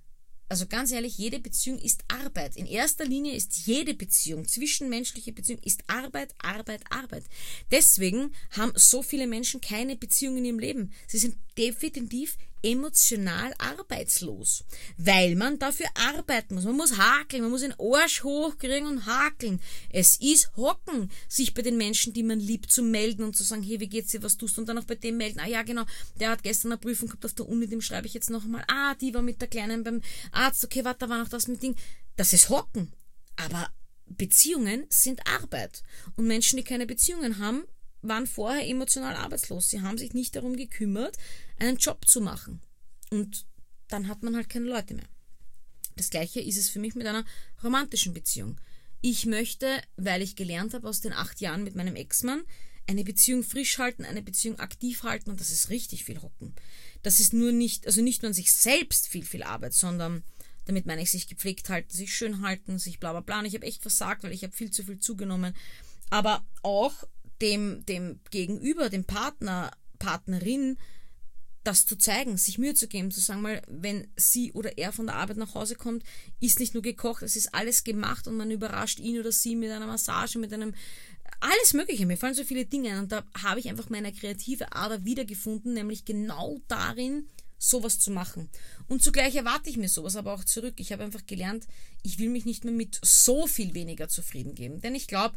Also ganz ehrlich, jede Beziehung ist Arbeit. In erster Linie ist jede Beziehung, zwischenmenschliche Beziehung, ist Arbeit, Arbeit, Arbeit. Deswegen haben so viele Menschen keine Beziehung in ihrem Leben. Sie sind definitiv emotional arbeitslos, weil man dafür arbeiten muss. Man muss hakeln, man muss den Arsch hochkriegen und hakeln. Es ist hocken, sich bei den Menschen, die man liebt, zu melden und zu sagen, hey, wie geht's dir, was tust du? Und dann auch bei dem melden, ah ja, genau, der hat gestern eine Prüfung gehabt auf der Uni, dem schreibe ich jetzt noch einmal, ah, die war mit der Kleinen beim Arzt, okay, warte, da war noch das mit Ding. Das ist hocken. Aber Beziehungen sind Arbeit. Und Menschen, die keine Beziehungen haben, waren vorher emotional arbeitslos. Sie haben sich nicht darum gekümmert, einen Job zu machen. Und dann hat man halt keine Leute mehr. Das gleiche ist es für mich mit einer romantischen Beziehung. Ich möchte, weil ich gelernt habe aus den acht Jahren mit meinem Ex-Mann, eine Beziehung frisch halten, eine Beziehung aktiv halten und das ist richtig viel Hocken. Das ist nur nicht, also nicht nur an sich selbst viel, viel Arbeit, sondern damit meine ich sich gepflegt halten, sich schön halten, sich bla bla bla. Und ich habe echt versagt, weil ich habe viel zu viel zugenommen. Aber auch dem, dem Gegenüber, dem Partner, Partnerin, das zu zeigen, sich Mühe zu geben, zu sagen mal, wenn sie oder er von der Arbeit nach Hause kommt, ist nicht nur gekocht, es ist alles gemacht und man überrascht ihn oder sie mit einer Massage, mit einem alles Mögliche. Mir fallen so viele Dinge ein und da habe ich einfach meine kreative Ader wiedergefunden, nämlich genau darin, sowas zu machen. Und zugleich erwarte ich mir sowas aber auch zurück. Ich habe einfach gelernt, ich will mich nicht mehr mit so viel weniger zufrieden geben, denn ich glaube,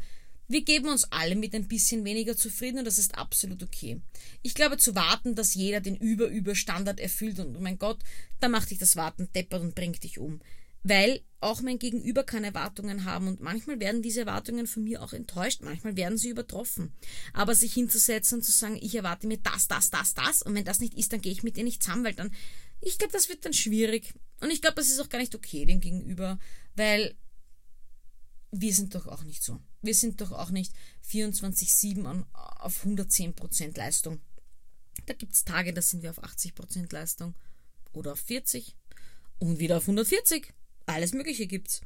wir geben uns alle mit ein bisschen weniger zufrieden und das ist absolut okay. Ich glaube, zu warten, dass jeder den Über-Über-Standard erfüllt und oh mein Gott, da macht dich das Warten deppert und bringt dich um. Weil auch mein Gegenüber kann Erwartungen haben und manchmal werden diese Erwartungen von mir auch enttäuscht, manchmal werden sie übertroffen. Aber sich hinzusetzen und zu sagen, ich erwarte mir das, das, das, das und wenn das nicht ist, dann gehe ich mit dir nicht zusammen, weil dann, ich glaube, das wird dann schwierig und ich glaube, das ist auch gar nicht okay dem Gegenüber, weil wir sind doch auch nicht so. Wir sind doch auch nicht 24-7 auf 110% Leistung. Da gibt es Tage, da sind wir auf 80% Leistung oder auf 40 und wieder auf 140. Alles Mögliche gibt's.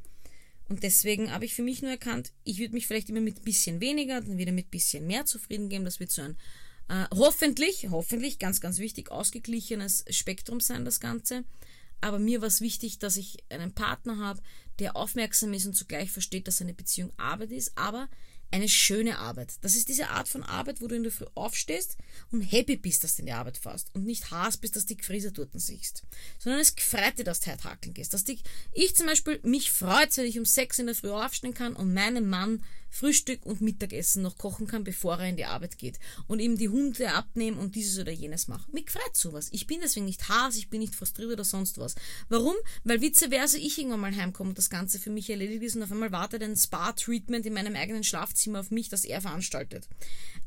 Und deswegen habe ich für mich nur erkannt, ich würde mich vielleicht immer mit ein bisschen weniger, dann wieder mit ein bisschen mehr zufrieden geben. Das wird so ein äh, hoffentlich, hoffentlich, ganz, ganz wichtig, ausgeglichenes Spektrum sein, das Ganze. Aber mir war es wichtig, dass ich einen Partner habe, der aufmerksam ist und zugleich versteht, dass eine Beziehung Arbeit ist, aber eine schöne Arbeit. Das ist diese Art von Arbeit, wo du in der Früh aufstehst und happy bist, dass du in die Arbeit fährst und nicht hast bist, dass du die Gefräse dort siehst, sondern es gefreut dir, dass du hakeln gehst. Dass dich, ich zum Beispiel, mich freut, wenn ich um sechs in der Früh aufstehen kann und meinem Mann Frühstück und Mittagessen noch kochen kann, bevor er in die Arbeit geht. Und ihm die Hunde abnehmen und dieses oder jenes machen. Mich freut sowas. Ich bin deswegen nicht Hass, ich bin nicht frustriert oder sonst was. Warum? Weil vice versa ich irgendwann mal heimkomme und das Ganze für mich erledigt ist und auf einmal wartet ein Spa-Treatment in meinem eigenen Schlafzimmer auf mich, das er veranstaltet.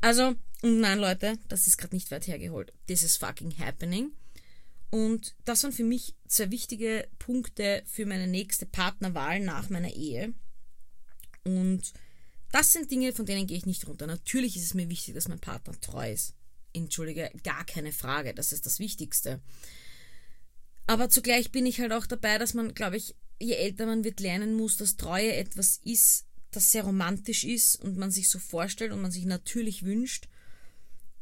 Also, und nein, Leute, das ist gerade nicht weit hergeholt. This is fucking happening. Und das waren für mich zwei wichtige Punkte für meine nächste Partnerwahl nach meiner Ehe. Und das sind Dinge, von denen gehe ich nicht runter. Natürlich ist es mir wichtig, dass mein Partner treu ist. Entschuldige, gar keine Frage. Das ist das Wichtigste. Aber zugleich bin ich halt auch dabei, dass man, glaube ich, je älter man wird, lernen muss, dass Treue etwas ist, das sehr romantisch ist und man sich so vorstellt und man sich natürlich wünscht.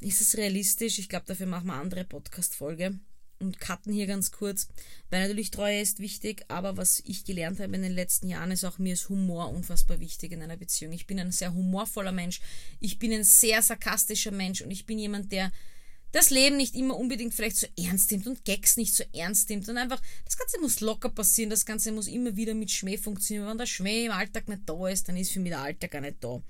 Ist es realistisch? Ich glaube, dafür machen wir eine andere Podcast-Folge und cutten hier ganz kurz, weil natürlich Treue ist wichtig, aber was ich gelernt habe in den letzten Jahren ist auch mir ist Humor unfassbar wichtig in einer Beziehung. Ich bin ein sehr humorvoller Mensch, ich bin ein sehr sarkastischer Mensch und ich bin jemand, der das Leben nicht immer unbedingt vielleicht so ernst nimmt und Gags nicht so ernst nimmt und einfach, das Ganze muss locker passieren, das Ganze muss immer wieder mit Schmäh funktionieren. Wenn der Schmäh im Alltag nicht da ist, dann ist für mich der Alltag gar nicht da.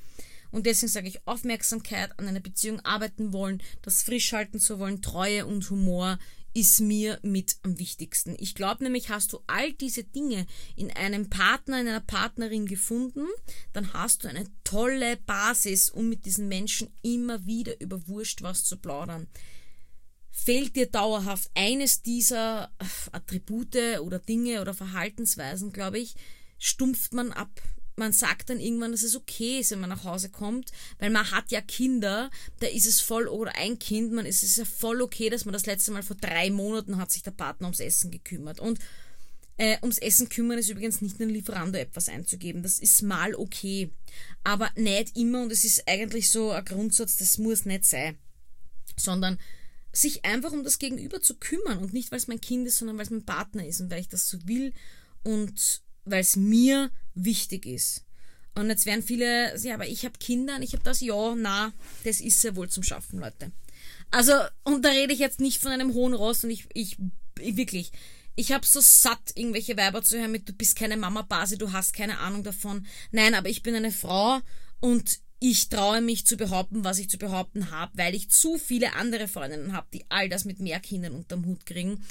Und deswegen sage ich Aufmerksamkeit an einer Beziehung arbeiten wollen, das frisch halten zu wollen, Treue und Humor ist mir mit am wichtigsten. Ich glaube nämlich, hast du all diese Dinge in einem Partner, in einer Partnerin gefunden, dann hast du eine tolle Basis, um mit diesen Menschen immer wieder über Wurscht was zu plaudern. Fehlt dir dauerhaft eines dieser Attribute oder Dinge oder Verhaltensweisen, glaube ich, stumpft man ab man sagt dann irgendwann, dass es okay ist, wenn man nach Hause kommt, weil man hat ja Kinder, da ist es voll, oder ein Kind, man ist es ja voll okay, dass man das letzte Mal vor drei Monaten hat sich der Partner ums Essen gekümmert. Und äh, ums Essen kümmern ist übrigens nicht nur Lieferando etwas einzugeben. Das ist mal okay. Aber nicht immer, und es ist eigentlich so ein Grundsatz, das muss nicht sein. Sondern sich einfach um das Gegenüber zu kümmern und nicht, weil es mein Kind ist, sondern weil es mein Partner ist und weil ich das so will und weil es mir wichtig ist. Und jetzt werden viele, ja, aber ich habe Kinder und ich habe das, ja, na, das ist ja wohl zum Schaffen, Leute. Also, und da rede ich jetzt nicht von einem hohen Ross und ich, ich, ich wirklich, ich habe so satt, irgendwelche Weiber zu hören mit, du bist keine Mama Basi, du hast keine Ahnung davon. Nein, aber ich bin eine Frau und ich traue mich zu behaupten, was ich zu behaupten habe, weil ich zu viele andere Freundinnen habe, die all das mit mehr Kindern unterm Hut kriegen.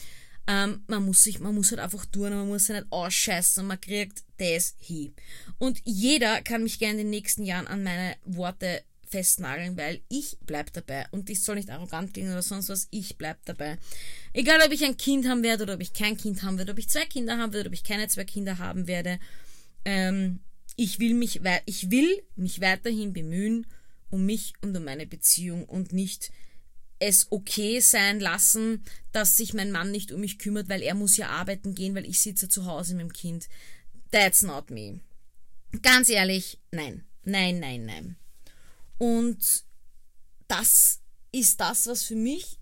Ähm, man muss sich, man muss halt einfach tun, man muss sich nicht ausscheißen man kriegt das hin. Und jeder kann mich gerne in den nächsten Jahren an meine Worte festnageln, weil ich bleib dabei. Und ich soll nicht arrogant klingen oder sonst was, ich bleib dabei. Egal, ob ich ein Kind haben werde oder ob ich kein Kind haben werde, ob ich zwei Kinder haben werde, ob ich keine zwei Kinder haben werde. Ähm, ich will mich, ich will mich weiterhin bemühen um mich und um meine Beziehung und nicht es okay sein lassen, dass sich mein Mann nicht um mich kümmert, weil er muss ja arbeiten gehen, weil ich sitze zu Hause mit dem Kind. That's not me. Ganz ehrlich, nein. Nein, nein, nein. Und das ist das, was für mich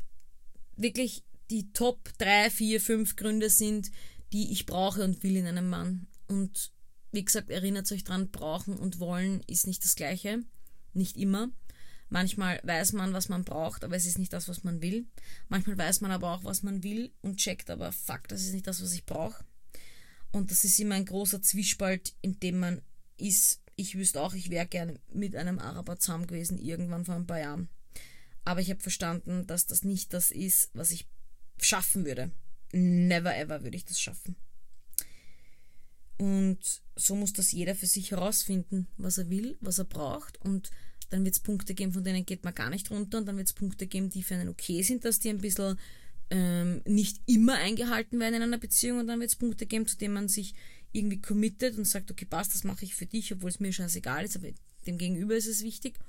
wirklich die Top 3, 4, 5 Gründe sind, die ich brauche und will in einem Mann. Und wie gesagt, erinnert euch dran, brauchen und wollen ist nicht das gleiche. Nicht immer. Manchmal weiß man, was man braucht, aber es ist nicht das, was man will. Manchmal weiß man aber auch, was man will und checkt aber, fuck, das ist nicht das, was ich brauche. Und das ist immer ein großer Zwiespalt, in dem man ist. Ich wüsste auch, ich wäre gerne mit einem Araber zusammen gewesen, irgendwann vor ein paar Jahren. Aber ich habe verstanden, dass das nicht das ist, was ich schaffen würde. Never ever würde ich das schaffen. Und so muss das jeder für sich herausfinden, was er will, was er braucht und dann wird es Punkte geben, von denen geht man gar nicht runter und dann wird es Punkte geben, die für einen okay sind, dass die ein bisschen ähm, nicht immer eingehalten werden in einer Beziehung und dann wird es Punkte geben, zu denen man sich irgendwie committed und sagt, okay, passt, das mache ich für dich, obwohl es mir scheißegal ist, aber dem Gegenüber ist es wichtig.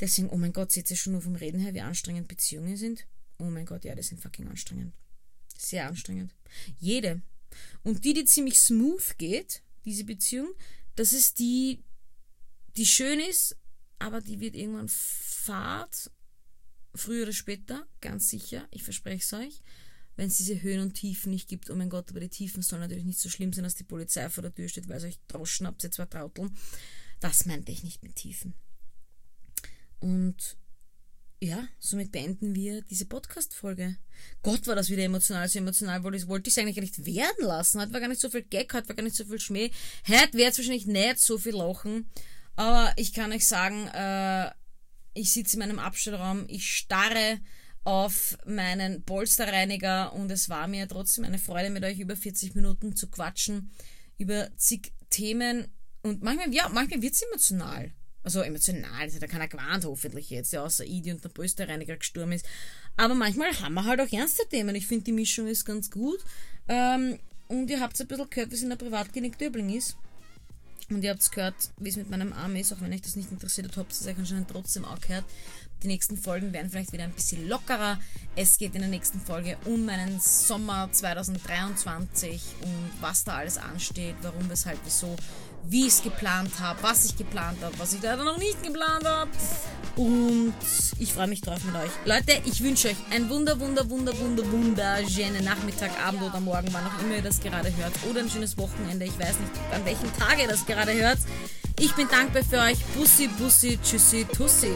Deswegen, oh mein Gott, seht ihr schon nur vom Reden her, wie anstrengend Beziehungen sind? Oh mein Gott, ja, die sind fucking anstrengend. Sehr anstrengend. Jede. Und die, die ziemlich smooth geht, diese Beziehung, das ist die, die schön ist, aber die wird irgendwann fad, früher oder später, ganz sicher, ich verspreche es euch, wenn es diese Höhen und Tiefen nicht gibt. Oh mein Gott, aber die Tiefen sollen natürlich nicht so schlimm sein, dass die Polizei vor der Tür steht, weil es euch droschen habt, ihr zwei Trauteln. Das meinte ich nicht mit Tiefen. Und ja, somit beenden wir diese Podcast-Folge. Gott, war das wieder emotional, so emotional, wollte ich, es eigentlich gar nicht werden lassen. Heute war gar nicht so viel Gag, heute war gar nicht so viel Schmäh. Heute wird es wahrscheinlich nicht so viel lachen. Aber ich kann euch sagen, äh, ich sitze in meinem Abstellraum, ich starre auf meinen Polsterreiniger und es war mir trotzdem eine Freude, mit euch über 40 Minuten zu quatschen, über zig Themen und manchmal, ja, manchmal wird es emotional. Also emotional, das hat ja keiner gewarnt, hoffentlich jetzt, ja, außer Idi und der Polsterreiniger gestorben ist. Aber manchmal haben wir halt auch ernste Themen. Ich finde, die Mischung ist ganz gut. Ähm, und ihr habt ein bisschen gehört, wie es in der Privatklinik Döbling ist. Und ihr habt gehört, wie es mit meinem Arm ist, auch wenn euch das nicht interessiert hat, habt ihr es euch anscheinend trotzdem auch gehört. Die nächsten Folgen werden vielleicht wieder ein bisschen lockerer. Es geht in der nächsten Folge um meinen Sommer 2023 und was da alles ansteht, warum, weshalb, wieso, wie ich es geplant habe, was ich geplant habe, was ich leider noch nicht geplant habe. Und ich freue mich drauf mit euch. Leute, ich wünsche euch ein wunder, wunder, wunder, wunder, wunderschönen Nachmittag, Abend oder Morgen, wann auch immer ihr das gerade hört. Oder ein schönes Wochenende. Ich weiß nicht, an welchem Tag ihr das gerade hört. Ich bin dankbar für euch. Bussi, bussi, tschüssi, tussi.